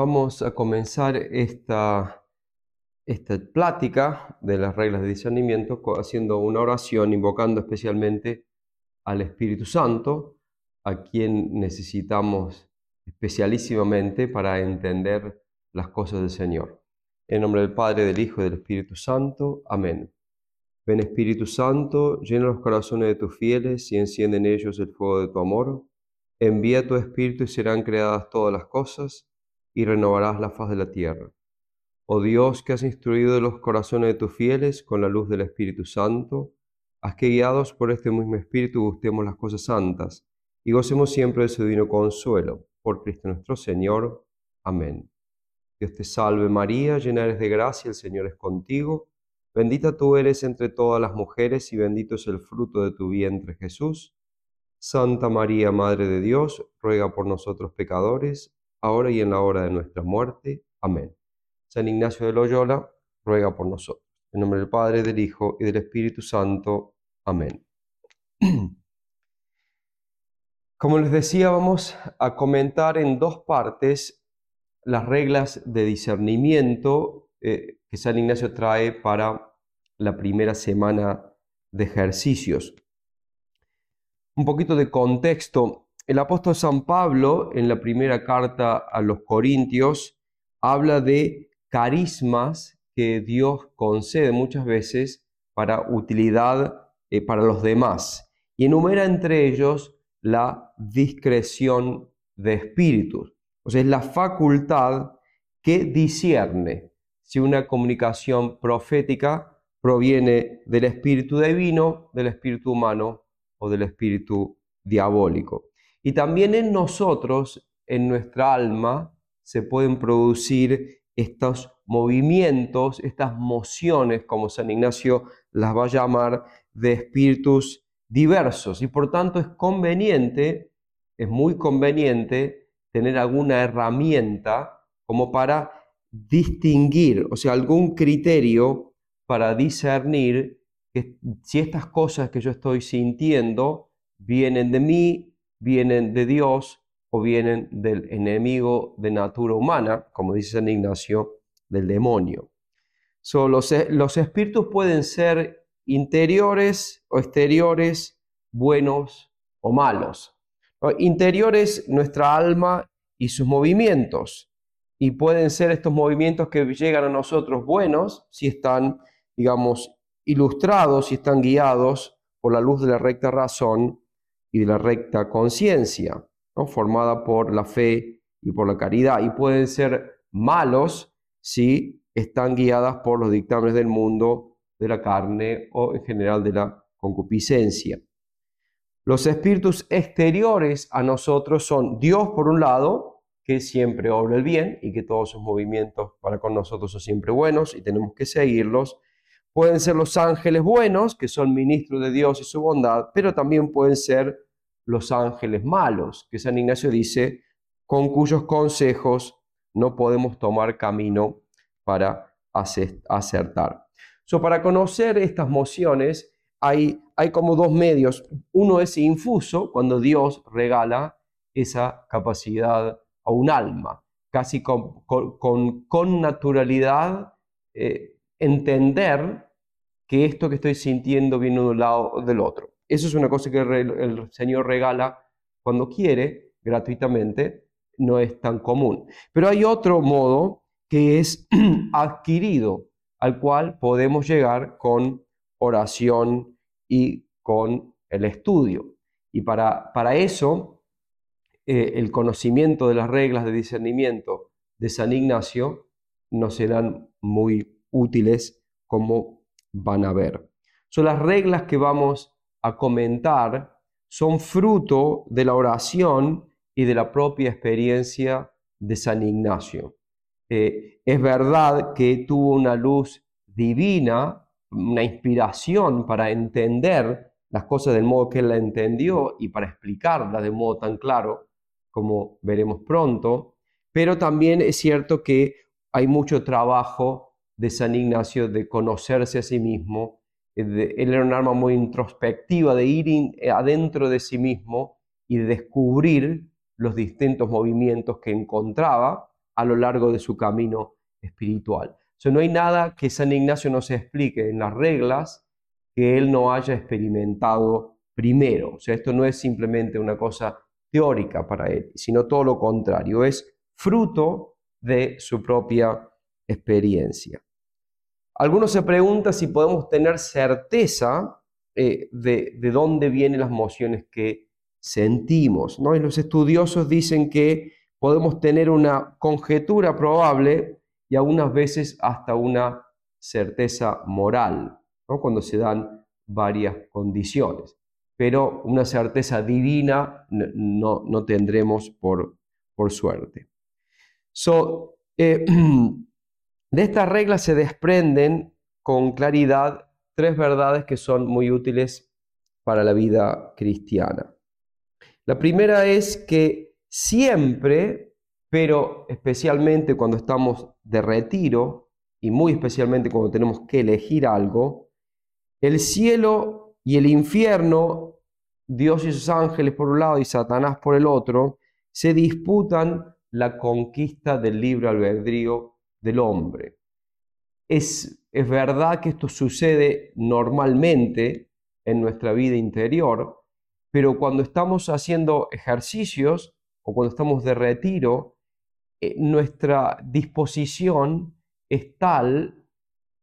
vamos a comenzar esta, esta plática de las reglas de discernimiento haciendo una oración invocando especialmente al Espíritu Santo, a quien necesitamos especialísimamente para entender las cosas del Señor. En nombre del Padre, del Hijo y del Espíritu Santo. Amén. Ven Espíritu Santo, llena los corazones de tus fieles y enciende en ellos el fuego de tu amor. Envía tu Espíritu y serán creadas todas las cosas y renovarás la faz de la tierra. Oh Dios, que has instruido los corazones de tus fieles con la luz del Espíritu Santo, haz que guiados por este mismo Espíritu gustemos las cosas santas y gocemos siempre de su divino consuelo. Por Cristo nuestro Señor. Amén. Dios te salve María, llena eres de gracia, el Señor es contigo. Bendita tú eres entre todas las mujeres y bendito es el fruto de tu vientre Jesús. Santa María, Madre de Dios, ruega por nosotros pecadores, ahora y en la hora de nuestra muerte. Amén. San Ignacio de Loyola, ruega por nosotros. En nombre del Padre, del Hijo y del Espíritu Santo. Amén. Como les decía, vamos a comentar en dos partes las reglas de discernimiento eh, que San Ignacio trae para la primera semana de ejercicios. Un poquito de contexto. El apóstol San Pablo, en la primera carta a los Corintios, habla de carismas que Dios concede muchas veces para utilidad eh, para los demás y enumera entre ellos la discreción de espíritus. O sea, es la facultad que discierne si una comunicación profética proviene del espíritu divino, del espíritu humano o del espíritu diabólico. Y también en nosotros, en nuestra alma, se pueden producir estos movimientos, estas mociones, como San Ignacio las va a llamar, de espíritus diversos. Y por tanto es conveniente, es muy conveniente tener alguna herramienta como para distinguir, o sea, algún criterio para discernir que si estas cosas que yo estoy sintiendo vienen de mí, vienen de Dios o vienen del enemigo de natura humana, como dice San Ignacio, del demonio. los, los espíritus pueden ser interiores o exteriores, buenos o malos. Interiores, nuestra alma y sus movimientos. Y pueden ser estos movimientos que llegan a nosotros buenos si están, digamos, ilustrados, si están guiados por la luz de la recta razón, y de la recta conciencia, ¿no? formada por la fe y por la caridad, y pueden ser malos si están guiadas por los dictámenes del mundo, de la carne o en general de la concupiscencia. Los espíritus exteriores a nosotros son Dios por un lado, que siempre obra el bien y que todos sus movimientos para con nosotros son siempre buenos y tenemos que seguirlos. Pueden ser los ángeles buenos, que son ministros de Dios y su bondad, pero también pueden ser los ángeles malos, que San Ignacio dice, con cuyos consejos no podemos tomar camino para acertar. So, para conocer estas mociones hay, hay como dos medios. Uno es infuso, cuando Dios regala esa capacidad a un alma, casi con, con, naturalidad eh, entender que esto que estoy sintiendo viene de un lado o del otro. Eso es una cosa que el Señor regala cuando quiere, gratuitamente, no es tan común. Pero hay otro modo que es adquirido, al cual podemos llegar con oración y con el estudio. Y para, para eso, eh, el conocimiento de las reglas de discernimiento de San Ignacio nos serán muy útiles como van a ver. Son las reglas que vamos a comentar, son fruto de la oración y de la propia experiencia de San Ignacio. Eh, es verdad que tuvo una luz divina, una inspiración para entender las cosas del modo que él la entendió y para explicarlas de modo tan claro como veremos pronto, pero también es cierto que hay mucho trabajo de San Ignacio de conocerse a sí mismo. Eh, él era un arma muy introspectiva de ir eh, adentro de sí mismo y de descubrir los distintos movimientos que encontraba a lo largo de su camino espiritual. O no hay nada que San Ignacio nos explique en las reglas que él no haya experimentado primero. O sea, esto no es simplemente una cosa teórica para él, sino todo lo contrario, es fruto de su propia experiencia. Algunos se preguntan si podemos tener certeza eh, de, de, dónde vienen las emociones que sentimos. ¿no? Y los estudiosos dicen que podemos tener una conjetura probable y algunas veces hasta una certeza moral, cuando se dan varias condiciones. Pero una certeza divina no, no tendremos por, por suerte. So, eh, de estas reglas se desprenden con claridad tres verdades que son muy útiles para la vida cristiana. La primera es que siempre, pero especialmente cuando estamos de retiro y muy especialmente cuando tenemos que elegir algo, el cielo y el infierno, Dios y sus ángeles por un lado y Satanás por el otro, se disputan la conquista del libre albedrío del hombre. Es, es verdad que esto sucede normalmente en nuestra vida interior, pero cuando estamos haciendo ejercicios o cuando estamos de retiro, eh, nuestra disposición es tal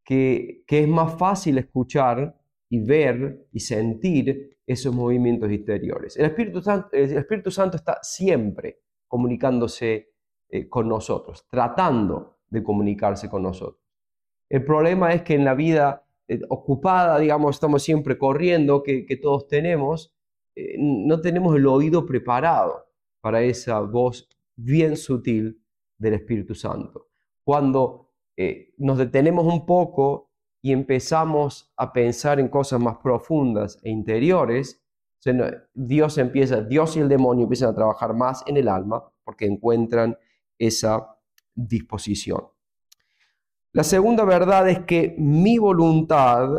que, que es más fácil escuchar y ver y sentir esos movimientos interiores. El Espíritu Santo, el Espíritu Santo está siempre comunicándose eh, con nosotros, tratando de comunicarse con nosotros. El problema es que en la vida eh, ocupada, digamos, estamos siempre corriendo, que, todos tenemos, eh, no tenemos el oído preparado para esa voz bien sutil del Espíritu Santo. Cuando eh, nos detenemos un poco y empezamos a pensar en cosas más profundas e interiores, Dios empieza, Dios y el demonio empiezan a trabajar más en el alma porque encuentran esa disposición. La segunda verdad es que mi voluntad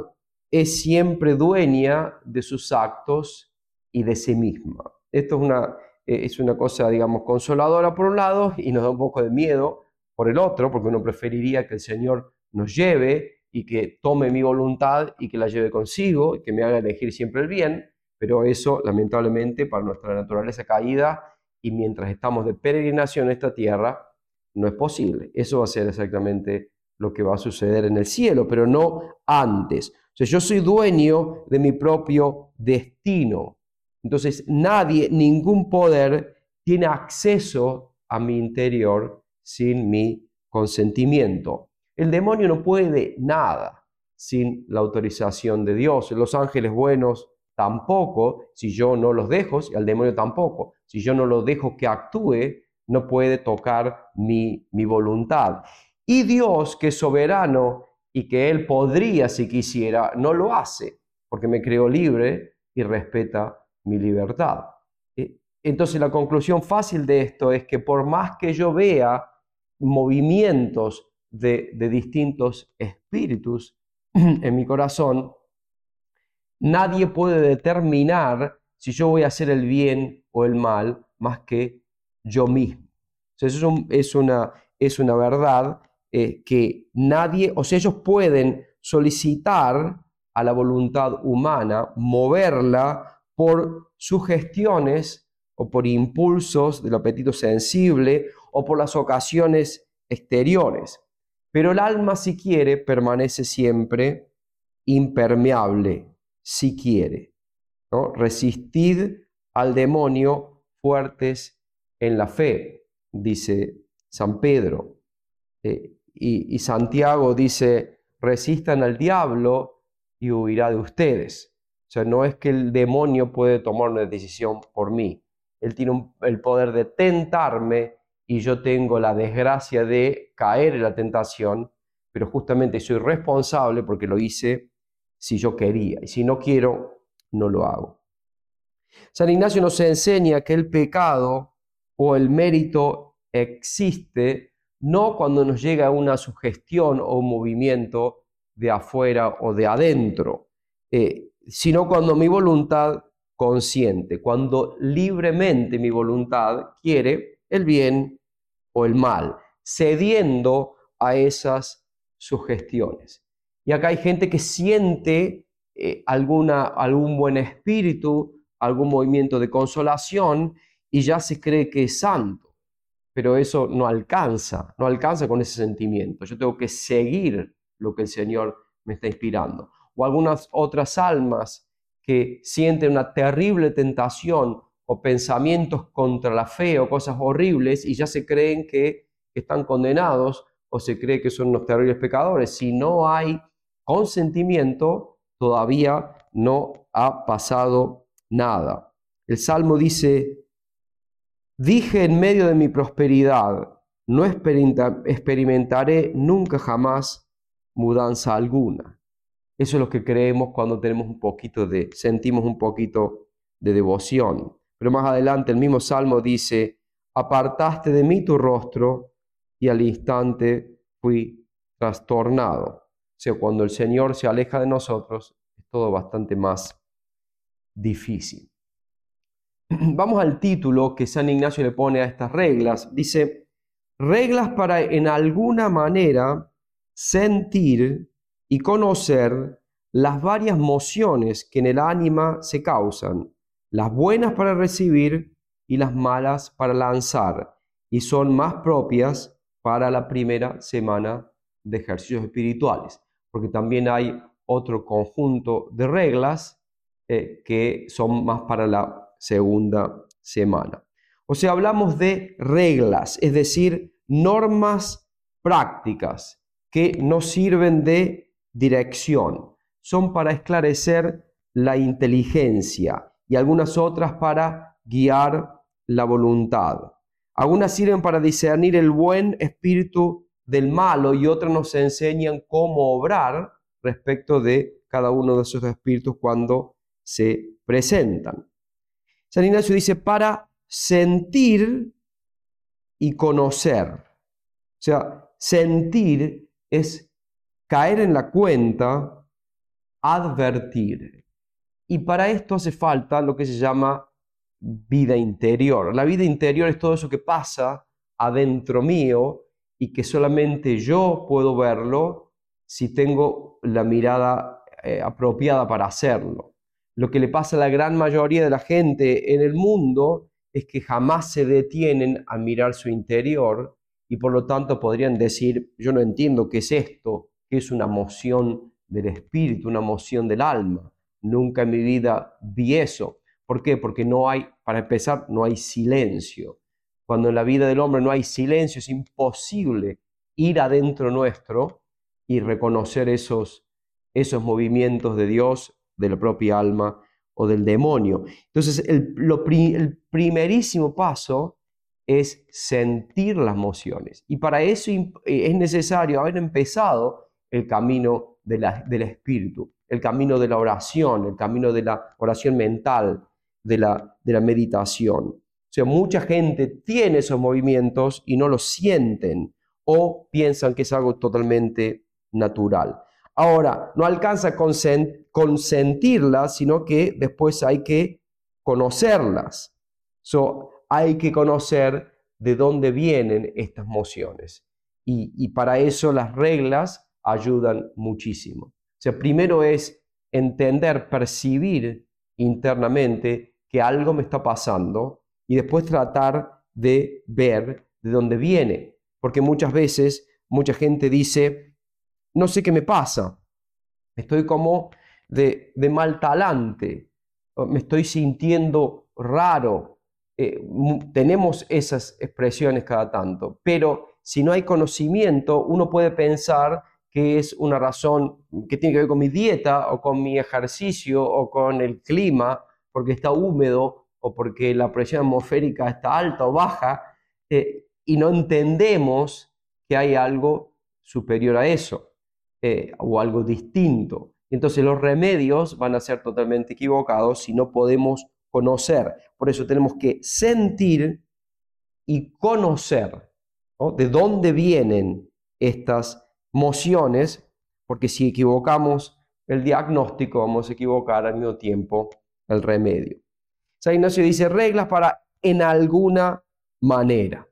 es siempre dueña de sus actos y de sí misma. Esto es una, eh, es una cosa, digamos, consoladora por un lado y nos da un poco de miedo por el otro, porque uno preferiría que el Señor nos lleve y que tome mi voluntad y que la lleve consigo y que me haga elegir siempre el bien, pero eso lamentablemente para nuestra naturaleza caída y mientras estamos de peregrinación en esta tierra, no es posible. Eso va a ser exactamente lo que va a suceder en el cielo, pero no antes. O sea, yo soy dueño de mi propio destino. Entonces nadie, ningún poder tiene acceso a mi interior sin mi consentimiento. El demonio no puede nada sin la autorización de Dios. Los ángeles buenos tampoco, si yo no los dejo, y al demonio tampoco. Si yo no lo dejo que actúe, no puede tocar mi, mi voluntad. Y Dios, que es soberano y que Él podría, si quisiera, no lo hace, porque me creó libre y respeta mi libertad. Eh, entonces la conclusión fácil de esto es que por más que yo vea movimientos de, distintos espíritus en mi corazón, nadie puede determinar si yo voy a hacer el bien o el mal más que yo mismo. eso es, una, es una verdad eh, que nadie, o sea, ellos pueden solicitar a la voluntad humana, moverla por sugestiones o por impulsos del apetito sensible o por las ocasiones exteriores. Pero el alma, si quiere, permanece siempre impermeable, si quiere. ¿no? Resistid al demonio fuertes en la fe, dice San Pedro. Eh, y, Santiago dice, resistan al diablo y huirá de ustedes. O sea, no es que el demonio puede tomar una decisión por mí. Él tiene el poder de tentarme y yo tengo la desgracia de caer en la tentación, pero justamente soy responsable porque lo hice si yo quería. Y si no quiero, no lo hago. San Ignacio nos enseña que el pecado o el mérito existe no cuando nos llega una sugestión o un movimiento de afuera o de adentro. Eh, sino cuando mi voluntad consciente, cuando libremente mi voluntad quiere el bien o el mal, cediendo a esas sugestiones. Y acá hay gente que siente eh, alguna, algún buen espíritu, algún movimiento de consolación y ya se cree que es santo. Pero eso no alcanza, no alcanza con ese sentimiento. Yo tengo que seguir lo que el Señor me está inspirando. O algunas otras almas que sienten una terrible tentación o pensamientos contra la fe o cosas horribles y ya se creen que están condenados o se cree que son unos terribles pecadores. Si no hay consentimiento, todavía no ha pasado nada. El Salmo dice, dije en medio de mi prosperidad, no experimentaré nunca jamás mudanza alguna. Eso es lo que creemos cuando tenemos un poquito de, sentimos un poquito de devoción. Pero más adelante el mismo Salmo dice, apartaste de mí tu rostro y al instante fui trastornado. O sea, cuando el Señor se aleja de nosotros, es todo bastante más difícil. Vamos al título que San Ignacio le pone a estas reglas. Dice, reglas para en alguna manera sentir y conocer las varias mociones que en el ánima se causan, las buenas para recibir y las malas para lanzar, y son más propias para la primera semana de ejercicios espirituales, porque también hay otro conjunto de reglas eh, que son más para la segunda semana. O sea, hablamos de reglas, es decir, normas prácticas que nos sirven de dirección. Son para esclarecer la inteligencia y algunas otras para guiar la voluntad. Algunas sirven para discernir el buen espíritu del malo y otras nos enseñan cómo obrar respecto de cada uno de esos espíritus cuando se presentan. San Ignacio dice para sentir y conocer. O sea, sentir es caer en la cuenta, advertir. Y para esto hace falta lo que se llama vida interior. La vida interior es todo eso que pasa adentro mío y que solamente yo puedo verlo si tengo la mirada eh, apropiada para hacerlo. Lo que le pasa a la gran mayoría de la gente en el mundo es que jamás se detienen a mirar su interior y por lo tanto podrían decir, yo no entiendo qué es esto, qué es una moción del espíritu, una moción del alma. Nunca en mi vida vi eso. ¿Por qué? Porque no hay, para empezar, no hay silencio. Cuando en la vida del hombre no hay silencio, es imposible ir adentro nuestro y reconocer esos, esos movimientos de Dios, de la propia alma o del demonio. Entonces, el, el primerísimo paso es sentir las emociones. Y para eso es necesario haber empezado el camino de la, del espíritu, el camino de la oración, el camino de la oración mental, de la, de la meditación. O sea, mucha gente tiene esos movimientos y no los sienten o piensan que es algo totalmente natural. Ahora, no alcanza con consentirlas, sino que después hay que conocerlas. So, hay que conocer de dónde vienen estas mociones. Y, para eso las reglas ayudan muchísimo. Primero es entender, percibir internamente que algo me está pasando y después tratar de ver de dónde viene. Porque muchas veces mucha gente dice, no sé qué me pasa, estoy como de, mal talante, me estoy sintiendo raro. Eh, tenemos esas expresiones cada tanto, pero si no hay conocimiento, uno puede pensar que es una razón que tiene que ver con mi dieta o con mi ejercicio o con el clima, porque está húmedo o porque la presión atmosférica está alta o baja, eh, y no entendemos que hay algo superior a eso eh, o algo distinto. Entonces los remedios van a ser totalmente equivocados si no podemos conocer. Por eso tenemos que sentir y conocer de dónde vienen estas mociones, porque si equivocamos el diagnóstico, vamos a equivocar al mismo tiempo el remedio. San Ignacio dice reglas para en alguna manera.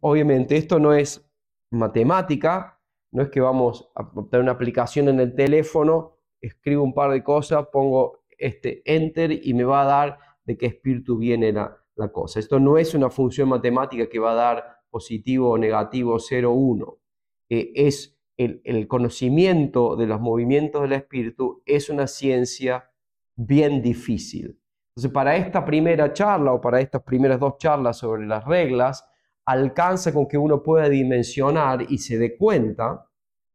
Obviamente, esto no es matemática, no es que vamos a obtener una aplicación en el teléfono, escribo un par de cosas, pongo este enter y me va a dar de qué espíritu viene la, cosa. Esto no es una función matemática que va a dar positivo o negativo 0, 1. Eh, es el, el conocimiento de los movimientos del espíritu, es una ciencia bien difícil. Entonces, para esta primera charla o para estas primeras dos charlas sobre las reglas, alcanza con que uno pueda dimensionar y se dé cuenta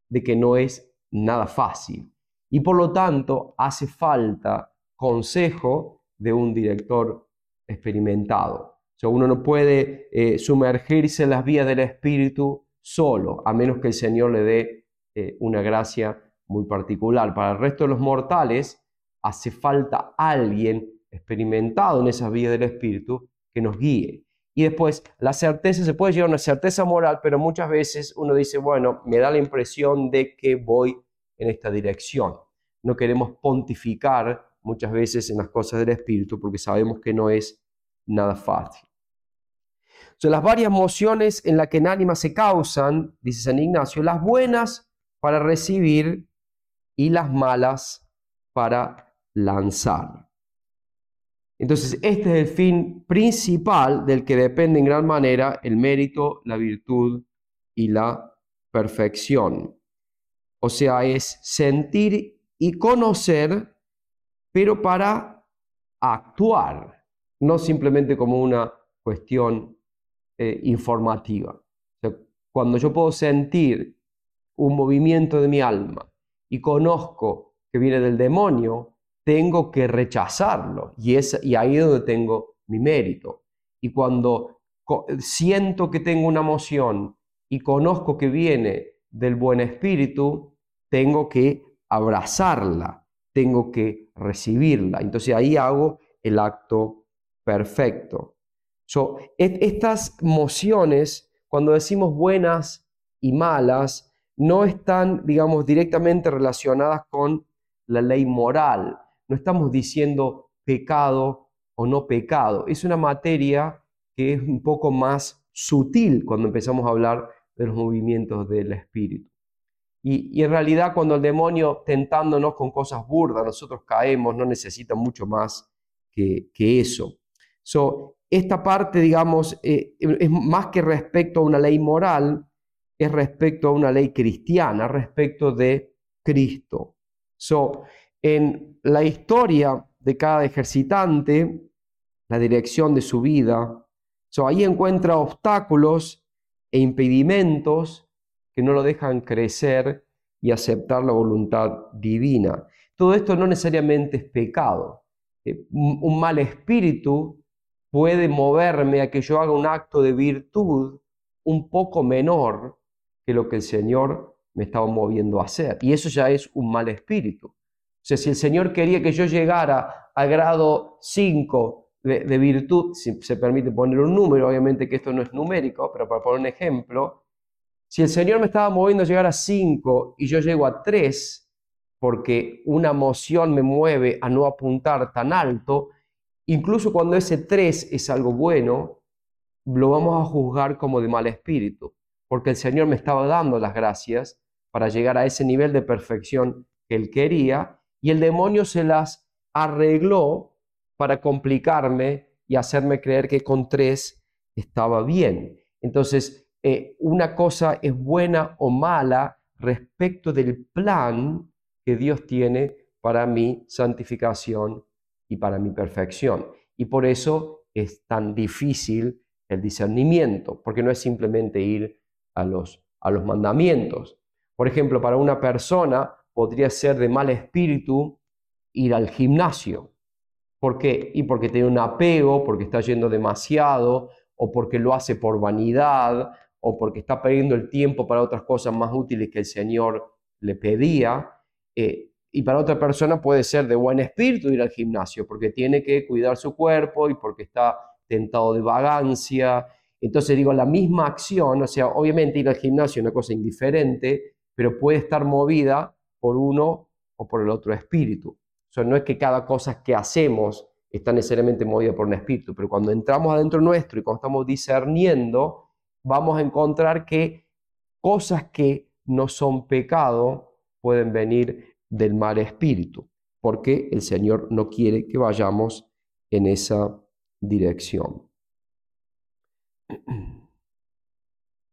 de que no es nada fácil. Y por lo tanto, hace falta consejo de un director experimentado. O sea, uno no puede eh, sumergirse en las vías del Espíritu solo, a menos que el Señor le dé eh, una gracia muy particular. Para el resto de los mortales, hace falta alguien experimentado en esas vías del Espíritu que nos guíe. Y después, la certeza, se puede llegar a una certeza moral, pero muchas veces uno dice, bueno, me da la impresión de que voy en esta dirección. No queremos pontificar muchas veces en las cosas del Espíritu porque sabemos que no es nada fácil. Son las varias mociones en las que en ánima se causan, dice San Ignacio, las buenas para recibir y las malas para lanzar. Entonces, este es el fin principal del que depende en gran manera el mérito, la virtud y la perfección. O sea, es sentir y conocer, pero para actuar, no simplemente como una cuestión eh, informativa. cuando yo puedo sentir un movimiento de mi alma y conozco que viene del demonio, tengo que rechazarlo y, es, y ahí es donde tengo mi mérito. Y cuando siento que tengo una emoción y conozco que viene del buen espíritu, tengo que abrazarla, tengo que recibirla. Entonces ahí hago el acto perfecto. So, estas emociones, cuando decimos buenas y malas, no están, digamos, directamente relacionadas con la ley moral, no estamos diciendo pecado o no pecado. Es una materia que es un poco más sutil cuando empezamos a hablar de los movimientos del espíritu. Y, en realidad cuando el demonio tentándonos con cosas burdas, nosotros caemos, no necesita mucho más que, eso. So, esta parte, digamos, eh, es más que respecto a una ley moral, es respecto a una ley cristiana, respecto de Cristo. So, en la historia de cada ejercitante, la dirección de su vida. ahí encuentra obstáculos e impedimentos que no lo dejan crecer y aceptar la voluntad divina. Todo esto no necesariamente es pecado. Eh, un mal espíritu puede moverme a que yo haga un acto de virtud un poco menor que lo que el Señor me estaba moviendo a hacer. Y eso ya es un mal espíritu. O sea, si el Señor quería que yo llegara a grado 5 de, virtud, si se permite poner un número, obviamente que esto no es numérico, pero para poner un ejemplo, si el Señor me estaba moviendo a llegar a 5 y yo llego a 3, porque una emoción me mueve a no apuntar tan alto, incluso cuando ese 3 es algo bueno, lo vamos a juzgar como de mal espíritu, porque el Señor me estaba dando las gracias para llegar a ese nivel de perfección que Él quería y el demonio se las arregló para complicarme y hacerme creer que con tres estaba bien. Entonces, eh, una cosa es buena o mala respecto del plan que Dios tiene para mi santificación y para mi perfección. Y por eso es tan difícil el discernimiento, porque no es simplemente ir a los, a los mandamientos. Por ejemplo, para una persona podría ser de mal espíritu ir al gimnasio. ¿Por qué? Y porque tiene un apego, porque está yendo demasiado, o porque lo hace por vanidad, o porque está perdiendo el tiempo para otras cosas más útiles que el Señor le pedía. Eh, y para otra persona puede ser de buen espíritu ir al gimnasio, porque tiene que cuidar su cuerpo y porque está tentado de vagancia. Entonces digo, la misma acción, o sea, obviamente ir al gimnasio es una cosa indiferente, pero puede estar movida por uno o por el otro espíritu. O sea, no es que cada cosa que hacemos está necesariamente movida por un espíritu, pero cuando entramos adentro nuestro y cuando estamos discerniendo, vamos a encontrar que cosas que no son pecado pueden venir del mal espíritu, porque el Señor no quiere que vayamos en esa dirección.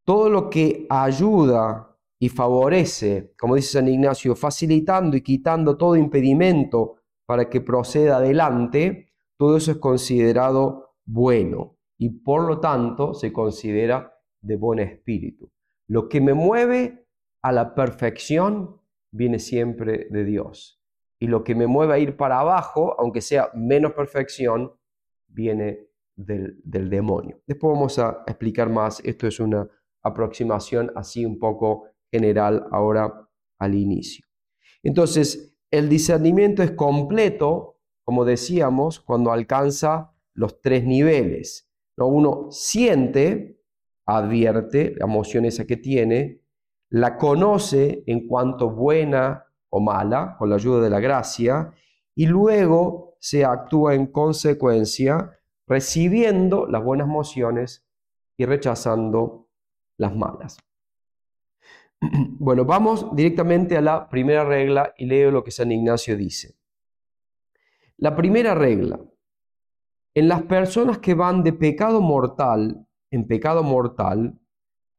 Todo lo que ayuda y favorece, como dice San Ignacio, facilitando y quitando todo impedimento para que proceda adelante, todo eso es considerado bueno y por lo tanto se considera de buen espíritu. Lo que me mueve a la perfección viene siempre de Dios. Y lo que me mueve a ir para abajo, aunque sea menos perfección, viene del, demonio. Después vamos a explicar más. Esto es una aproximación así un poco general ahora al inicio. Entonces, el discernimiento es completo, como decíamos, cuando alcanza los tres niveles. Uno siente, advierte la emoción esa que tiene, la conoce en cuanto buena o mala, con la ayuda de la gracia, y luego se actúa en consecuencia, recibiendo las buenas emociones y rechazando las malas. Bueno, vamos directamente a la primera regla y leo lo que San Ignacio dice. La primera regla, en las personas que van de pecado mortal en pecado mortal,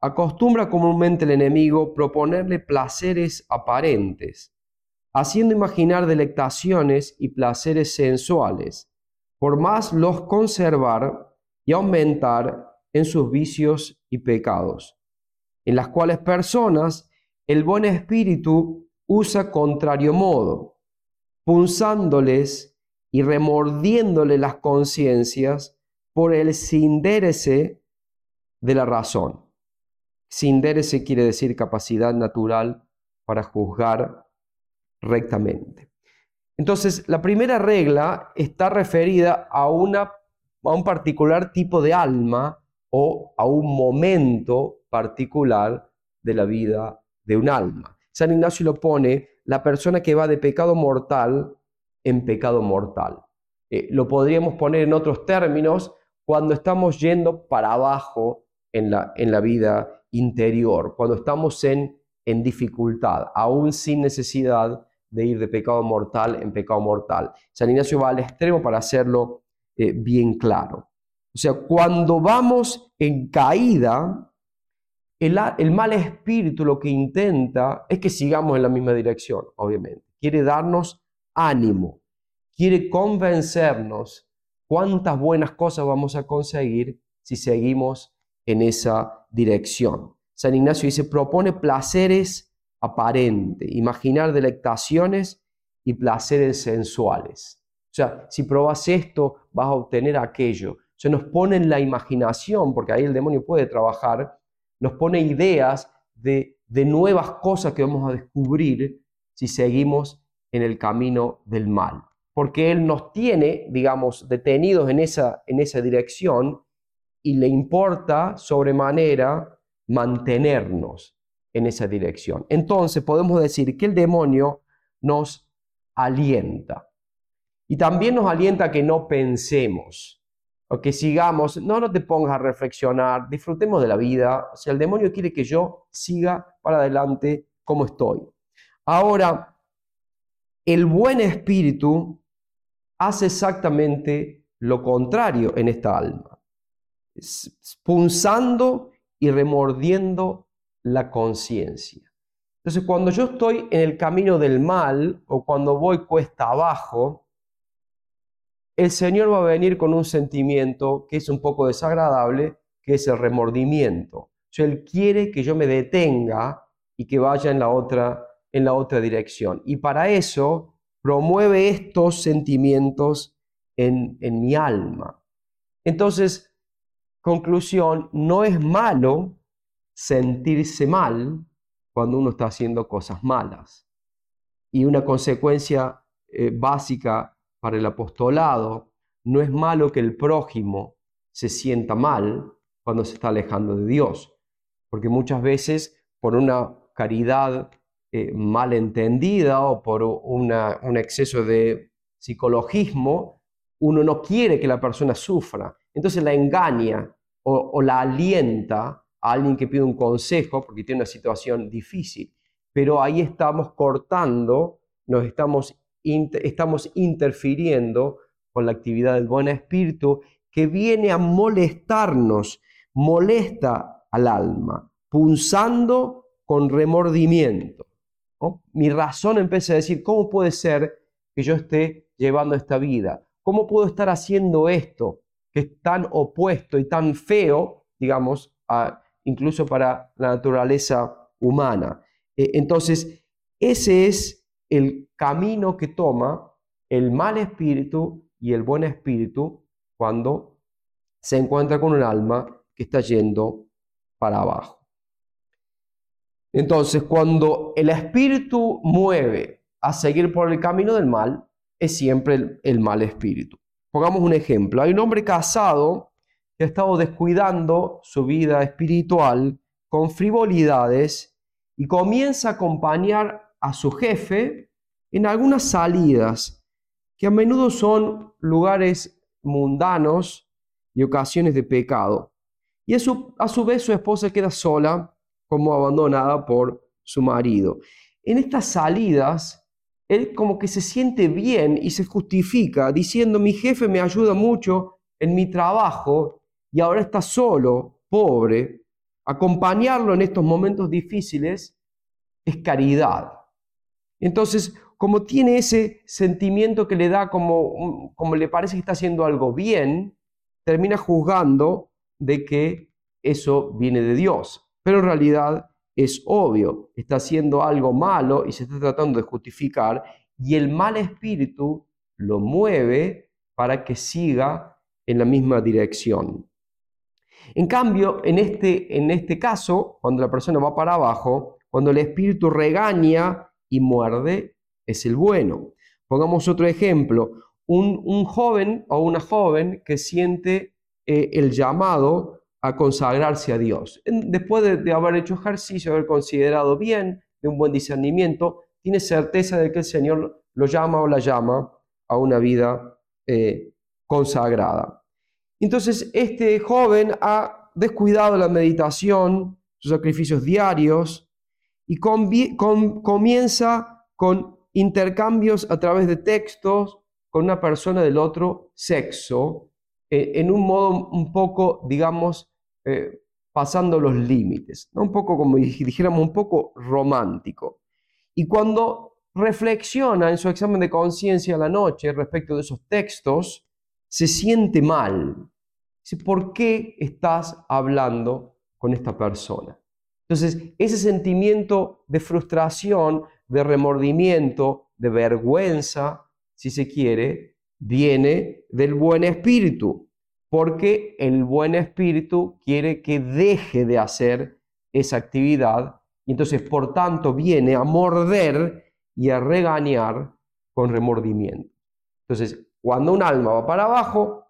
acostumbra comúnmente el enemigo proponerle placeres aparentes, haciendo imaginar delectaciones y placeres sensuales, por más los conservar y aumentar en sus vicios y pecados en las cuales personas el buen espíritu usa contrario modo, punzándoles y remordiéndole las conciencias por el sindérese de la razón. Sindérese quiere decir capacidad natural para juzgar rectamente. Entonces, la primera regla está referida a, una, a un particular tipo de alma o a un momento particular de la vida de un alma. San Ignacio lo pone la persona que va de pecado mortal en pecado mortal. Eh, lo podríamos poner en otros términos cuando estamos yendo para abajo en la, en la vida interior, cuando estamos en, en dificultad, aún sin necesidad de ir de pecado mortal en pecado mortal. San Ignacio va al extremo para hacerlo eh, bien claro. O sea, cuando vamos en caída, el, mal espíritu lo que intenta es que sigamos en la misma dirección, obviamente. Quiere darnos ánimo, quiere convencernos cuántas buenas cosas vamos a conseguir si seguimos en esa dirección. San Ignacio dice, propone placeres aparentes, imaginar delectaciones y placeres sensuales. O sea, si probas esto, vas a obtener aquello. Se nos pone en la imaginación, porque ahí el demonio puede trabajar, nos pone ideas de, nuevas cosas que vamos a descubrir si seguimos en el camino del mal. Porque Él nos tiene, digamos, detenidos en esa, en esa dirección y le importa sobremanera mantenernos en esa dirección. Entonces podemos decir que el demonio nos alienta. Y también nos alienta a que no pensemos o que sigamos, no, no te pongas a reflexionar, disfrutemos de la vida. O sea, el demonio quiere que yo siga para adelante como estoy. Ahora, el buen espíritu hace exactamente lo contrario en esta alma, punzando y remordiendo la conciencia. Entonces, cuando yo estoy en el camino del mal o cuando voy cuesta abajo, el Señor va a venir con un sentimiento que es un poco desagradable, que es el remordimiento. O sea, Él quiere que yo me detenga y que vaya en la otra, en la otra dirección. Y para eso promueve estos sentimientos en, en mi alma. Entonces, conclusión, no es malo sentirse mal cuando uno está haciendo cosas malas. Y una consecuencia eh, básica para el apostolado, no es malo que el prójimo se sienta mal cuando se está alejando de Dios, porque muchas veces por una caridad eh, mal entendida o por un exceso de psicologismo, uno no quiere que la persona sufra, entonces la engaña o, la alienta a alguien que pide un consejo porque tiene una situación difícil. Pero ahí estamos cortando, nos estamos, estamos interfiriendo con la actividad del buen espíritu que viene a molestarnos, molesta al alma, punzando con remordimiento. Mi razón empieza a decir, ¿cómo puede ser que yo esté llevando esta vida? ¿Cómo puedo estar haciendo esto que es tan opuesto y tan feo, digamos, incluso para la naturaleza humana? Eh, entonces, ese es el camino que toma el mal espíritu y el buen espíritu cuando se encuentra con un alma que está yendo para abajo. Entonces, cuando el espíritu mueve a seguir por el camino del mal, es siempre el, mal espíritu. Pongamos un ejemplo. Hay un hombre casado que ha estado descuidando su vida espiritual con frivolidades y comienza a acompañar a su jefe en algunas salidas que a menudo son lugares mundanos y ocasiones de pecado. Y a su, vez su esposa queda sola como abandonada por su marido. En estas salidas, él como que se siente bien y se justifica diciendo, mi jefe me ayuda mucho en mi trabajo y ahora está solo, pobre. Acompañarlo en estos momentos difíciles es caridad. Entonces, como tiene ese sentimiento que le da como, como le parece que está haciendo algo bien, termina juzgando de que eso viene de Dios. Pero en realidad es obvio, está haciendo algo malo y se está tratando de justificar y el mal espíritu lo mueve para que siga en la misma dirección. En cambio, en este, en este caso, cuando la persona va para abajo, cuando el espíritu regaña y muerde, es el bueno. Pongamos otro ejemplo. Un, joven o una joven que siente eh, el llamado a consagrarse a Dios. Después de, haber hecho ejercicio, haber considerado bien, de un buen discernimiento, tiene certeza de que el Señor lo llama o la llama a una vida eh, consagrada. Entonces, este joven ha descuidado la meditación, sus sacrificios diarios, y comienza con intercambios a través de textos con una persona del otro sexo, eh, en un modo un poco, digamos, eh, pasando los límites, un poco como dijéramos, un poco romántico. Y cuando reflexiona en su examen de conciencia a la noche respecto de esos textos, se siente mal. Dice, ¿por qué estás hablando con esta persona? Entonces, ese sentimiento de frustración de remordimiento, de vergüenza, si se quiere, viene del buen espíritu, porque el buen espíritu quiere que deje de hacer esa actividad y entonces por tanto viene a morder y a regañar con remordimiento. Entonces, cuando un alma va para abajo,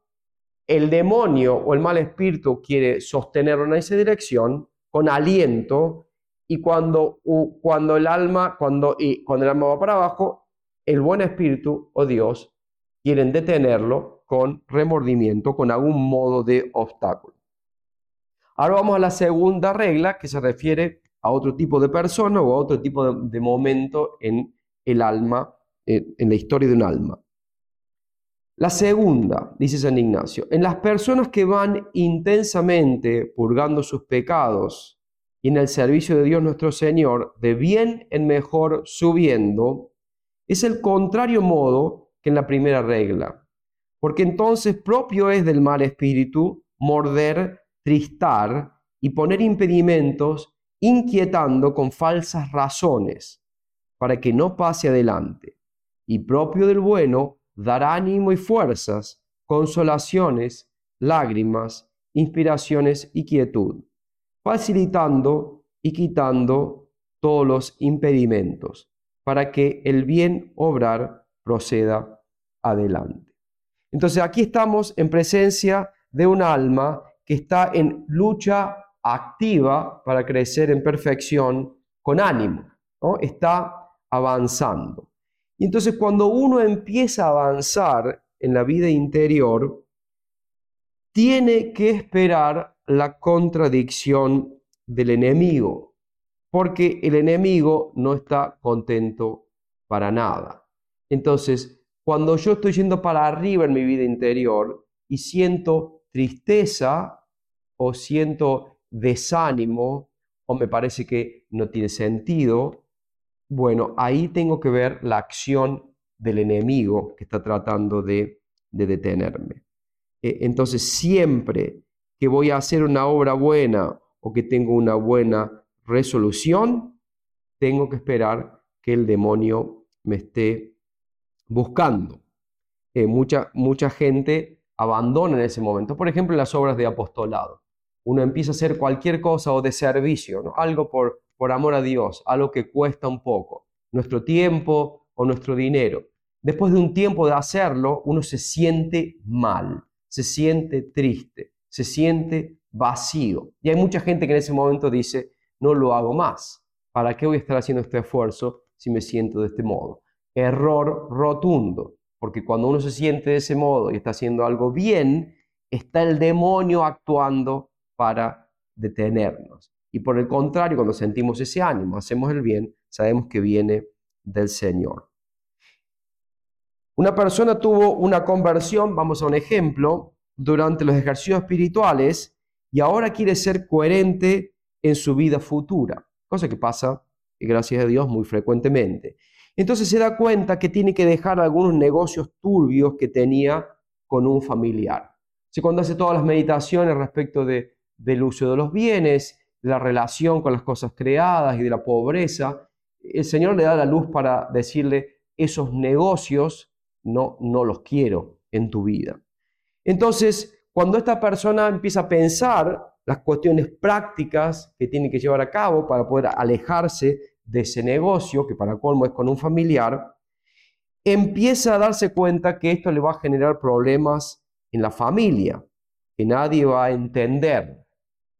el demonio o el mal espíritu quiere sostenerlo en esa dirección con aliento y cuando, cuando el alma, cuando, y cuando el alma va para abajo, el buen espíritu o Dios quieren detenerlo con remordimiento, con algún modo de obstáculo. Ahora vamos a la segunda regla que se refiere a otro tipo de persona o a otro tipo de, momento en el alma, en la historia de un alma. La segunda, dice San Ignacio, en las personas que van intensamente purgando sus pecados y en el servicio de Dios nuestro Señor, de bien en mejor subiendo, es el contrario modo que en la primera regla. Porque entonces propio es del mal espíritu morder, tristar y poner impedimentos, inquietando con falsas razones, para que no pase adelante. Y propio del bueno dar ánimo y fuerzas, consolaciones, lágrimas, inspiraciones y quietud facilitando y quitando todos los impedimentos para que el bien obrar proceda adelante. Entonces aquí estamos en presencia de un alma que está en lucha activa para crecer en perfección con ánimo, está avanzando. Y entonces cuando uno empieza a avanzar en la vida interior, tiene que esperar la contradicción del enemigo, porque el enemigo no está contento para nada. Entonces, cuando yo estoy yendo para arriba en mi vida interior y siento tristeza o siento desánimo o me parece que no tiene sentido, bueno, ahí tengo que ver la acción del enemigo que está tratando de, detenerme. E, entonces, siempre que voy a hacer una obra buena o que tengo una buena resolución, tengo que esperar que el demonio me esté buscando. Eh, mucha, mucha gente abandona en ese momento. Por ejemplo, las obras de apostolado. Uno empieza a hacer cualquier cosa o de servicio, algo por, por amor a Dios, algo que cuesta un poco, nuestro tiempo o nuestro dinero. Después de un tiempo de hacerlo, uno se siente mal, se siente triste, se siente vacío. Y hay mucha gente que en ese momento dice, no lo hago más. ¿Para qué voy a estar haciendo este esfuerzo si me siento de este modo? Error rotundo, porque cuando uno se siente de ese modo y está haciendo algo bien, está el demonio actuando para detenernos. Y por el contrario, cuando sentimos ese ánimo, hacemos el bien, sabemos que viene del Señor. Una persona tuvo una conversión, vamos a un ejemplo, durante los ejercicios espirituales y ahora quiere ser coherente en su vida futura, cosa que pasa, gracias a Dios, muy frecuentemente. Entonces se da cuenta que tiene que dejar algunos negocios turbios que tenía con un familiar. Si cuando hace todas las meditaciones respecto de, del uso de los bienes, la relación con las cosas creadas y de la pobreza, el Señor le da la luz para decirle, esos negocios no, no los quiero en tu vida. Entonces, cuando esta persona empieza a pensar las cuestiones prácticas que tiene que llevar a cabo para poder alejarse de ese negocio, que para colmo es con un familiar, empieza a darse cuenta que esto le va a generar problemas en la familia, que nadie va a entender.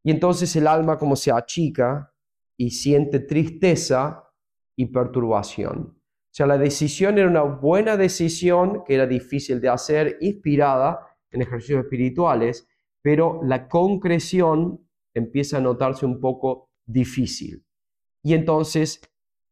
Y entonces el alma como se achica y siente tristeza y perturbación. O sea, la decisión era una buena decisión que era difícil de hacer, inspirada en ejercicios espirituales, pero la concreción empieza a notarse un poco difícil. Y entonces,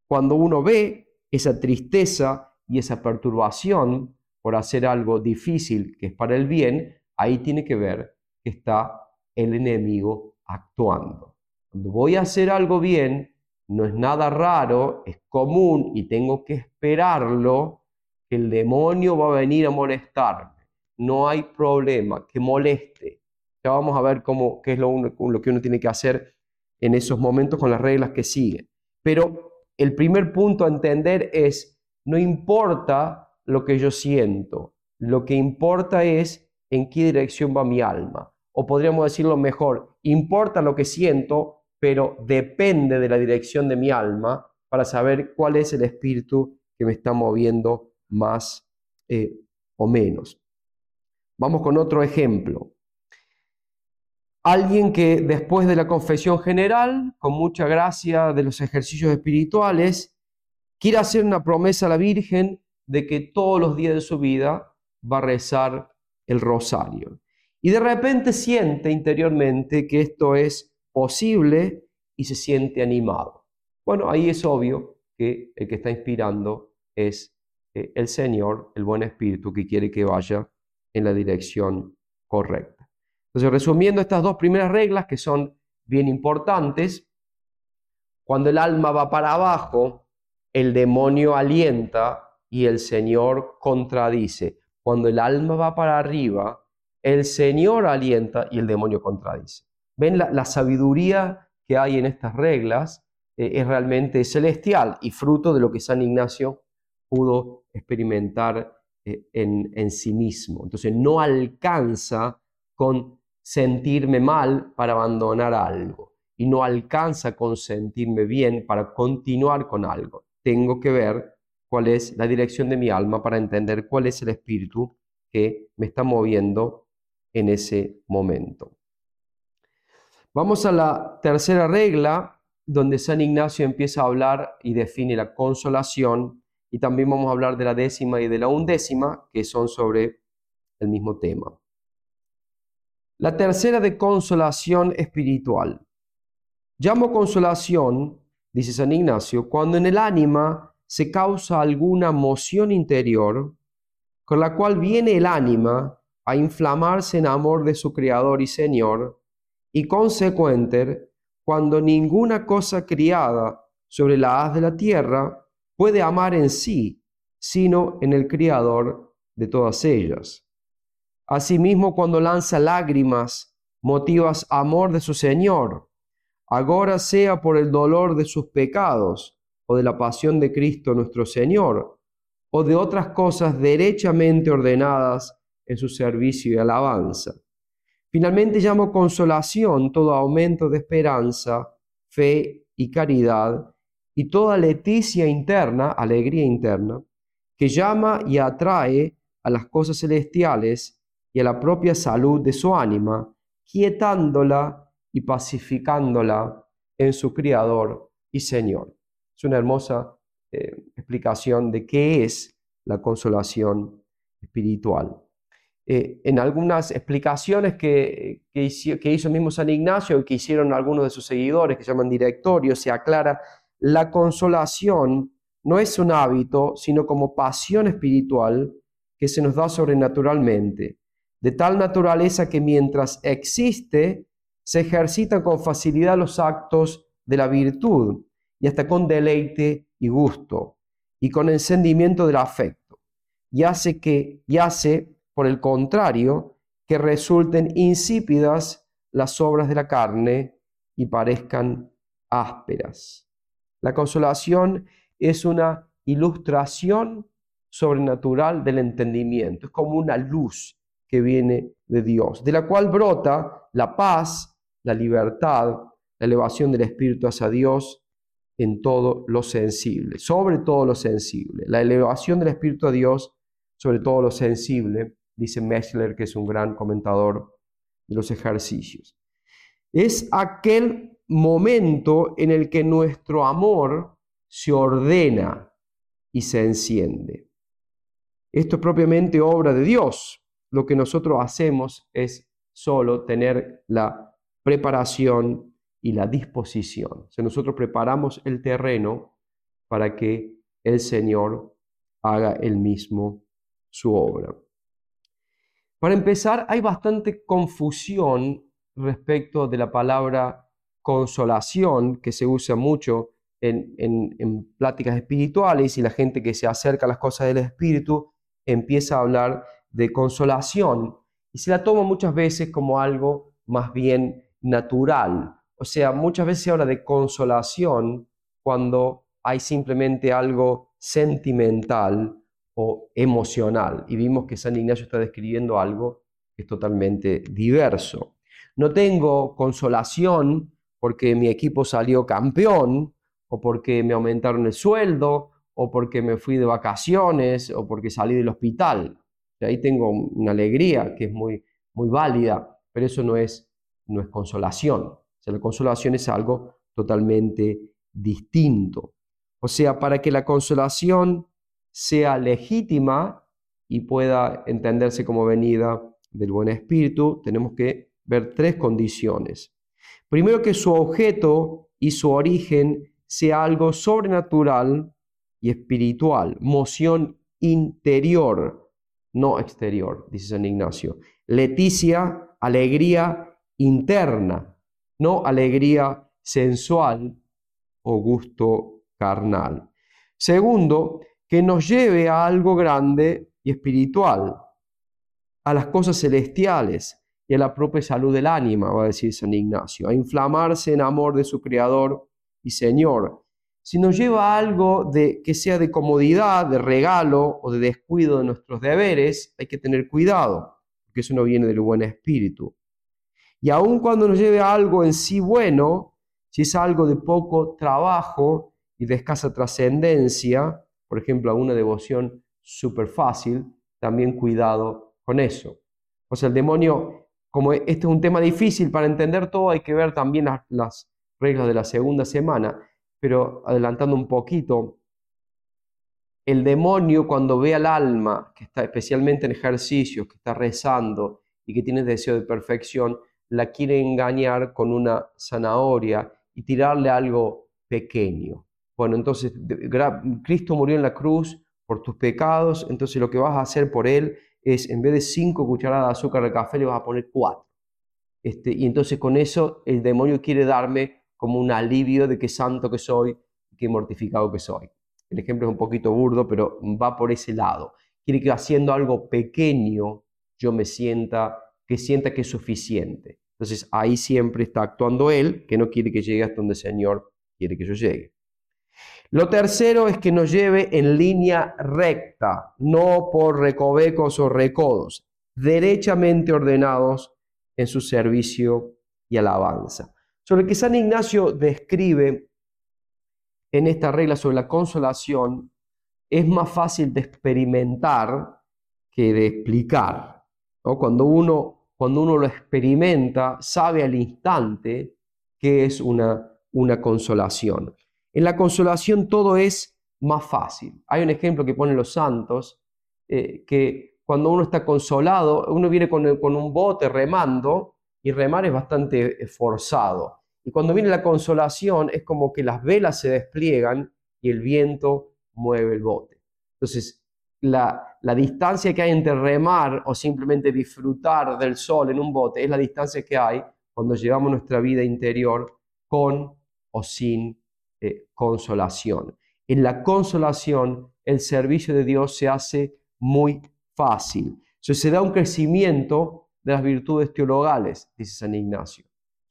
cuando uno ve esa tristeza y esa perturbación por hacer algo difícil que es para el bien, ahí tiene que ver que está el enemigo actuando. Cuando voy a hacer algo bien, no es nada raro, es común y tengo que esperarlo, que el demonio va a venir a molestarme no hay problema que moleste. Ya vamos a ver cómo, qué es lo, que uno tiene que hacer en esos momentos con las reglas que siguen. Pero el primer punto a entender es, no importa lo que yo siento, lo que importa es en qué dirección va mi alma. O podríamos decirlo mejor, importa lo que siento, pero depende de la dirección de mi alma para saber cuál es el espíritu que me está moviendo más eh, o menos. Vamos con otro ejemplo. Alguien que después de la confesión general, con mucha gracia de los ejercicios espirituales, quiere hacer una promesa a la Virgen de que todos los días de su vida va a rezar el rosario. Y de repente siente interiormente que esto es posible y se siente animado. Bueno, ahí es obvio que el que está inspirando es eh, el Señor, el buen espíritu que quiere que vaya en la dirección correcta. Entonces, resumiendo estas dos primeras reglas que son bien importantes, cuando el alma va para abajo, el demonio alienta y el Señor contradice. Cuando el alma va para arriba, el Señor alienta y el demonio contradice. ¿Ven la, sabiduría que hay en estas reglas? Eh, es realmente celestial y fruto de lo que San Ignacio pudo experimentar eh, en, sí mismo. Entonces no alcanza con sentirme mal para abandonar algo y no alcanza con sentirme bien para continuar con algo. Tengo que ver cuál es la dirección de mi alma para entender cuál es el espíritu que me está moviendo en ese momento. Vamos a la tercera regla, donde San Ignacio empieza a hablar y define la consolación y también vamos a hablar de la décima y de la undécima, que son sobre el mismo tema. La tercera de consolación espiritual. Llamo consolación, dice San Ignacio, cuando en el ánima se causa alguna moción interior, con la cual viene el ánima a inflamarse en amor de su Creador y Señor, y consecuente, cuando ninguna cosa criada sobre la haz de la tierra puede amar en sí, sino en el Criador de todas ellas. Asimismo, cuando lanza lágrimas, motivas amor de su Señor, agora sea por el dolor de sus pecados o de la pasión de Cristo nuestro Señor, o de otras cosas derechamente ordenadas en su servicio y alabanza. Finalmente llamo consolación todo aumento de esperanza, fe y caridad, y toda leticia interna, alegría interna, que llama y atrae a las cosas celestiales y a la propia salud de su ánima, quietándola y pacificándola en su Criador y Señor. Es una hermosa eh, explicación de qué es la consolación espiritual. Eh, en algunas explicaciones que, que, hizo, que hizo mismo San Ignacio y que hicieron algunos de sus seguidores, que llaman directorios, se aclara, la consolación no es un hábito, sino como pasión espiritual que se nos da sobrenaturalmente, de tal naturaleza que mientras existe, se ejercitan con facilidad los actos de la virtud y hasta con deleite y gusto y con encendimiento del afecto, y hace que, y hace, por el contrario, que resulten insípidas las obras de la carne y parezcan ásperas. La consolación es una ilustración sobrenatural del entendimiento, es como una luz que viene de Dios, de la cual brota la paz, la libertad, la elevación del espíritu hacia Dios en todo lo sensible, sobre todo lo sensible. La elevación del espíritu a Dios sobre todo lo sensible, dice Messler, que es un gran comentador de los ejercicios. Es aquel momento en el que nuestro amor se ordena y se enciende. Esto es propiamente obra de Dios. Lo que nosotros hacemos es solo tener la preparación y la disposición. O nosotros preparamos el terreno para que el Señor haga el mismo su obra. Para empezar, hay bastante confusión respecto de la palabra consolación que se usa mucho en, pláticas espirituales y la gente que se acerca a las cosas del espíritu empieza a hablar de consolación y se la toma muchas veces como algo más bien natural. O sea, muchas veces se habla de consolación cuando hay simplemente algo sentimental o emocional. Y vimos que San Ignacio está describiendo algo que es totalmente diverso. No tengo consolación porque mi equipo salió campeón, o porque me aumentaron el sueldo, o porque me fui de vacaciones, o porque salí del hospital. ahí tengo una alegría que es muy, muy válida, pero eso no es, no es consolación. O sea, la consolación es algo totalmente distinto. O sea, para que la consolación sea legítima y pueda entenderse como venida del buen espíritu, tenemos que ver tres condiciones. Primero, que su objeto y su origen sea algo sobrenatural y espiritual, moción interior, no exterior, dice San Ignacio. Leticia, alegría interna, no alegría sensual o gusto carnal. Segundo, que nos lleve a algo grande y espiritual, a las cosas celestiales y a la propia salud del ánima, va a decir San Ignacio, a inflamarse en amor de su Creador y Señor. Si nos lleva a algo de, que sea de comodidad, de regalo o de descuido de nuestros deberes, hay que tener cuidado, porque eso no viene del buen espíritu. Y aun cuando nos lleve a algo en sí bueno, si es algo de poco trabajo y de escasa trascendencia, por ejemplo, a una devoción súper fácil, también cuidado con eso. O sea, el demonio, como este es un tema difícil para entender todo, hay que ver también las, reglas de la segunda semana, pero adelantando un poquito, el demonio cuando ve al alma, que está especialmente en ejercicios, que está rezando y que tiene deseo de perfección, la quiere engañar con una zanahoria y tirarle algo pequeño. Bueno, entonces Cristo murió en la cruz por tus pecados, entonces lo que vas a hacer por Él es, en vez de cinco cucharadas de azúcar de café, le vas a poner cuatro. Este, y entonces con eso el demonio quiere darme como un alivio de qué santo que soy, qué mortificado que soy. El ejemplo es un poquito burdo, pero va por ese lado. Quiere que haciendo algo pequeño yo me sienta, que sienta que es suficiente. Entonces ahí siempre está actuando Él, que no quiere que llegue hasta donde el Señor quiere que yo llegue. Lo tercero es que nos lleve en línea recta, no por recovecos o recodos, derechamente ordenados en su servicio y alabanza. Sobre que San Ignacio describe en esta regla sobre la consolación, es más fácil de experimentar que de explicar. Cuando, uno, cuando uno lo experimenta, sabe al instante que es una, una consolación. En la consolación todo es más fácil. Hay un ejemplo que ponen los santos, eh, que cuando uno está consolado, uno viene con, un bote remando y remar es bastante forzado. Y cuando viene la consolación es como que las velas se despliegan y el viento mueve el bote. Entonces, la, la, distancia que hay entre remar o simplemente disfrutar del sol en un bote es la distancia que hay cuando llevamos nuestra vida interior con o sin eh, consolación. En la consolación, el servicio de Dios se hace muy fácil. se da un crecimiento de las virtudes teologales, dice San Ignacio.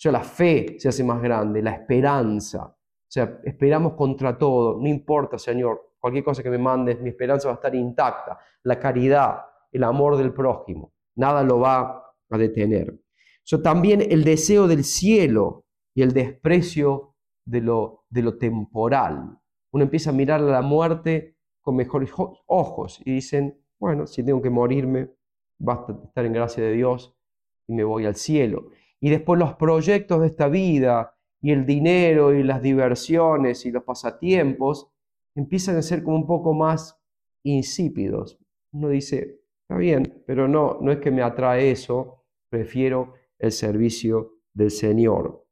O la fe se hace más grande, la esperanza. O sea, esperamos contra todo, no importa, Señor, cualquier cosa que me mandes, mi esperanza va a estar intacta. La caridad, el amor del prójimo, nada lo va a detener. So, también el deseo del cielo y el desprecio de lo, de lo temporal. Uno empieza a mirar a la muerte con mejores ojos y dicen, bueno, si tengo que morirme, basta estar en gracia de Dios y me voy al cielo. Y después los proyectos de esta vida y el dinero y las diversiones y los pasatiempos empiezan a ser como un poco más insípidos. Uno dice, está bien, pero no, no es que me atrae eso, prefiero el servicio del Señor.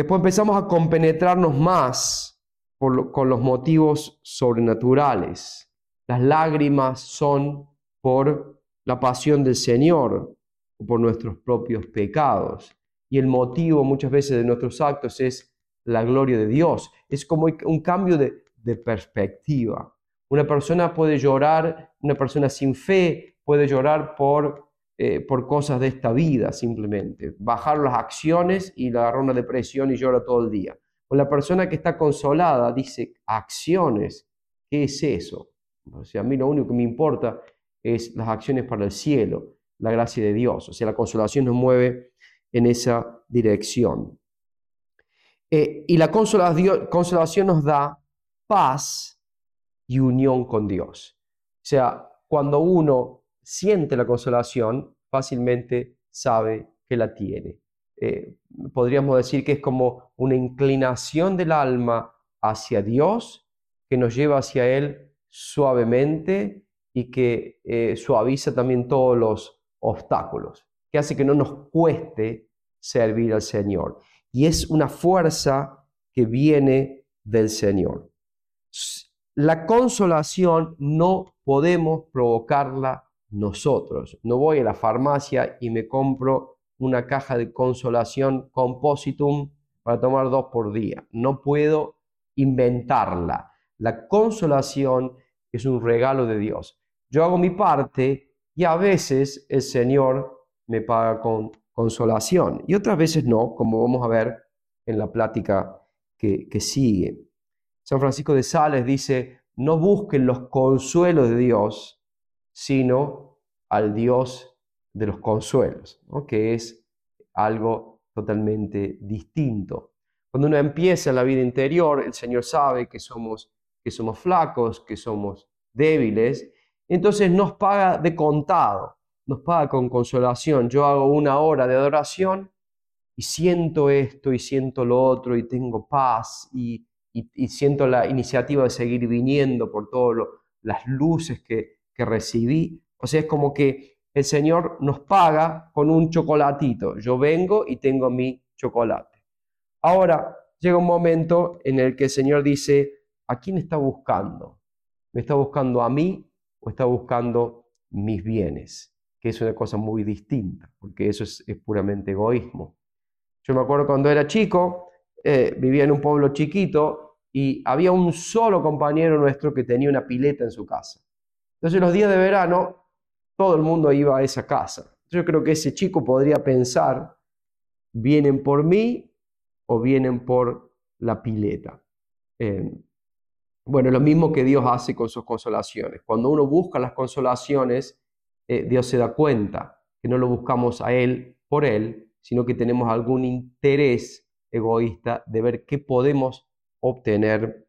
Después empezamos a compenetrarnos más con los motivos sobrenaturales. Las lágrimas son por la pasión del Señor o por nuestros propios pecados. Y el motivo muchas veces de nuestros actos es la gloria de Dios. Es como un cambio de, de perspectiva. Una persona puede llorar, una persona sin fe puede llorar por eh, por cosas de esta vida simplemente. Bajar las acciones y le agarra una depresión y llora todo el día. O la persona que está consolada dice, acciones, ¿qué es eso? O sea, a mí lo único que me importa es las acciones para el cielo, la gracia de Dios. O sea, la consolación nos mueve en esa dirección. Eh, y la consolación nos da paz y unión con Dios. O sea, cuando uno siente la consolación, fácilmente sabe que la tiene. Eh, podríamos decir que es como una inclinación del alma hacia Dios que nos lleva hacia Él suavemente y que eh, suaviza también todos los obstáculos, que hace que no nos cueste servir al Señor. Y es una fuerza que viene del Señor. La consolación no podemos provocarla nosotros. No voy a la farmacia y me compro una caja de consolación compositum para tomar dos por día. No puedo inventarla. La consolación es un regalo de Dios. Yo hago mi parte y a veces el Señor me paga con consolación y otras veces no, como vamos a ver en la plática que, que sigue. San Francisco de Sales dice, no busquen los consuelos de Dios, sino al Dios de los consuelos, que es algo totalmente distinto. Cuando uno empieza la vida interior, el Señor sabe que somos, que somos flacos, que somos débiles, entonces nos paga de contado, nos paga con consolación. Yo hago una hora de adoración y siento esto y siento lo otro y tengo paz y, siento la iniciativa de seguir viniendo por todas las luces que, que recibí. O sea, es como que el Señor nos paga con un chocolatito. Yo vengo y tengo mi chocolate. Ahora llega un momento en el que el Señor dice, ¿a quién está buscando? ¿Me está buscando a mí o está buscando mis bienes? Que es una cosa muy distinta, porque eso es, puramente egoísmo. Yo me acuerdo cuando era chico, eh, vivía en un pueblo chiquito y había un solo compañero nuestro que tenía una pileta en su casa. Entonces los días de verano todo el mundo iba a esa casa. Yo creo que ese chico podría pensar, vienen por mí o vienen por la pileta. Eh, bueno, lo mismo que Dios hace con sus consolaciones. Cuando uno busca las consolaciones, eh, Dios se da cuenta que no lo buscamos a Él por Él, sino que tenemos algún interés egoísta de ver qué podemos obtener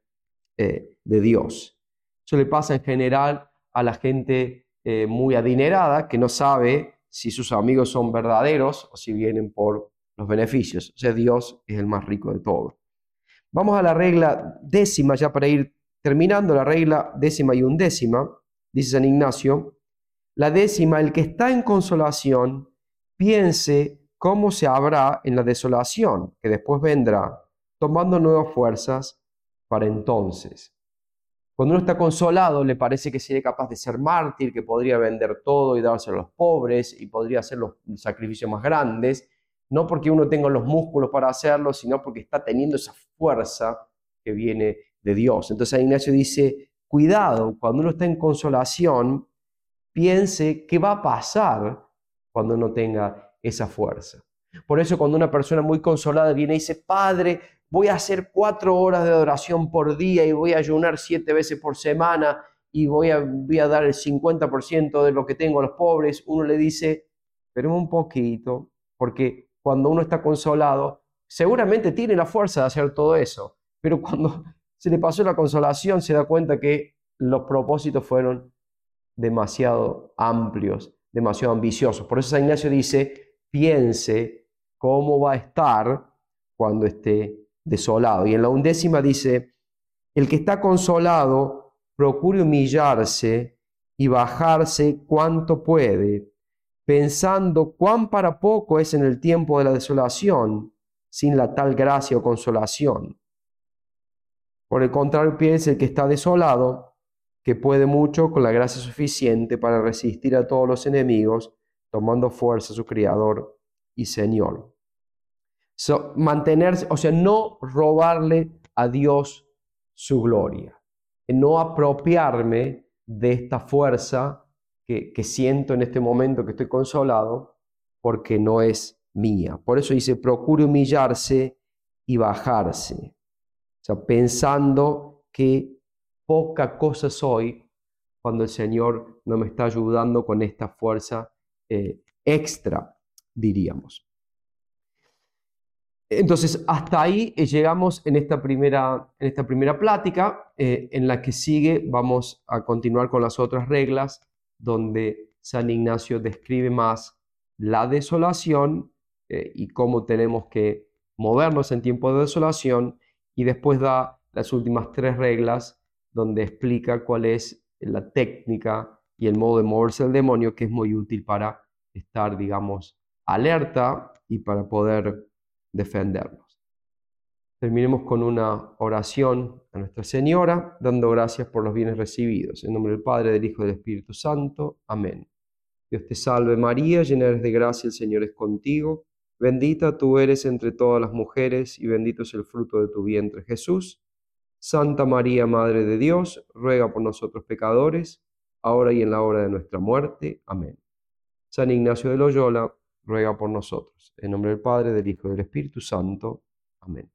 eh, de Dios. Eso le pasa en general a la gente eh, muy adinerada que no sabe si sus amigos son verdaderos o si vienen por los beneficios. O sea, Dios es el más rico de todos. Vamos a la regla décima, ya para ir terminando, la regla décima y undécima, dice San Ignacio, la décima, el que está en consolación, piense cómo se habrá en la desolación, que después vendrá, tomando nuevas fuerzas para entonces. Cuando uno está consolado, le parece que sería capaz de ser mártir, que podría vender todo y dárselo a los pobres y podría hacer los sacrificios más grandes, no porque uno tenga los músculos para hacerlo, sino porque está teniendo esa fuerza que viene de Dios. Entonces Ignacio dice, cuidado, cuando uno está en consolación, piense qué va a pasar cuando no tenga esa fuerza. Por eso cuando una persona muy consolada viene y dice, Padre, voy a hacer cuatro horas de adoración por día y voy a ayunar siete veces por semana y voy a, dar el 50% de lo que tengo a los pobres, uno le dice, pero un poquito, porque cuando uno está consolado, seguramente tiene la fuerza de hacer todo eso, pero cuando se le pasó la consolación se da cuenta que los propósitos fueron demasiado amplios, demasiado ambiciosos. Por eso San Ignacio dice, piense cómo va a estar cuando esté desolado. Y en la undécima dice, el que está consolado procure humillarse y bajarse cuanto puede, pensando cuán para poco es en el tiempo de la desolación, sin la tal gracia o consolación. Por el contrario, piense el que está desolado, que puede mucho con la gracia suficiente para resistir a todos los enemigos, tomando fuerza su Creador y Señor. Mantenerse, o sea, no robarle a Dios su gloria, no apropiarme de esta fuerza que, siento en este momento que estoy consolado, porque no es mía. Por eso dice, procure humillarse y bajarse. O sea, pensando que poca cosa soy cuando el Señor no me está ayudando con esta fuerza eh, extra, diríamos. Entonces, hasta ahí eh, llegamos en esta primera, en esta primera plática. Eh, en la que sigue vamos a continuar con las otras reglas, donde San Ignacio describe más la desolación y cómo tenemos que movernos en tiempo de desolación, y después da las últimas tres reglas, donde explica cuál es la técnica y el modo de moverse el demonio, que es muy útil para estar, digamos, alerta y para poder defendernos. Terminemos con una oración a Nuestra Señora, dando gracias por los bienes recibidos. En nombre del Padre, del Hijo y del Espíritu Santo. Amén. Dios te salve María, llena eres de gracia, el Señor es contigo. Bendita tú eres entre todas las mujeres y bendito es el fruto de tu vientre Jesús. Santa María, Madre de Dios, ruega por nosotros pecadores, ahora y en la hora de nuestra muerte. Amén. San Ignacio de Loyola, ruega por nosotros. En nombre del Padre, del Hijo y del Espíritu Santo. Amén.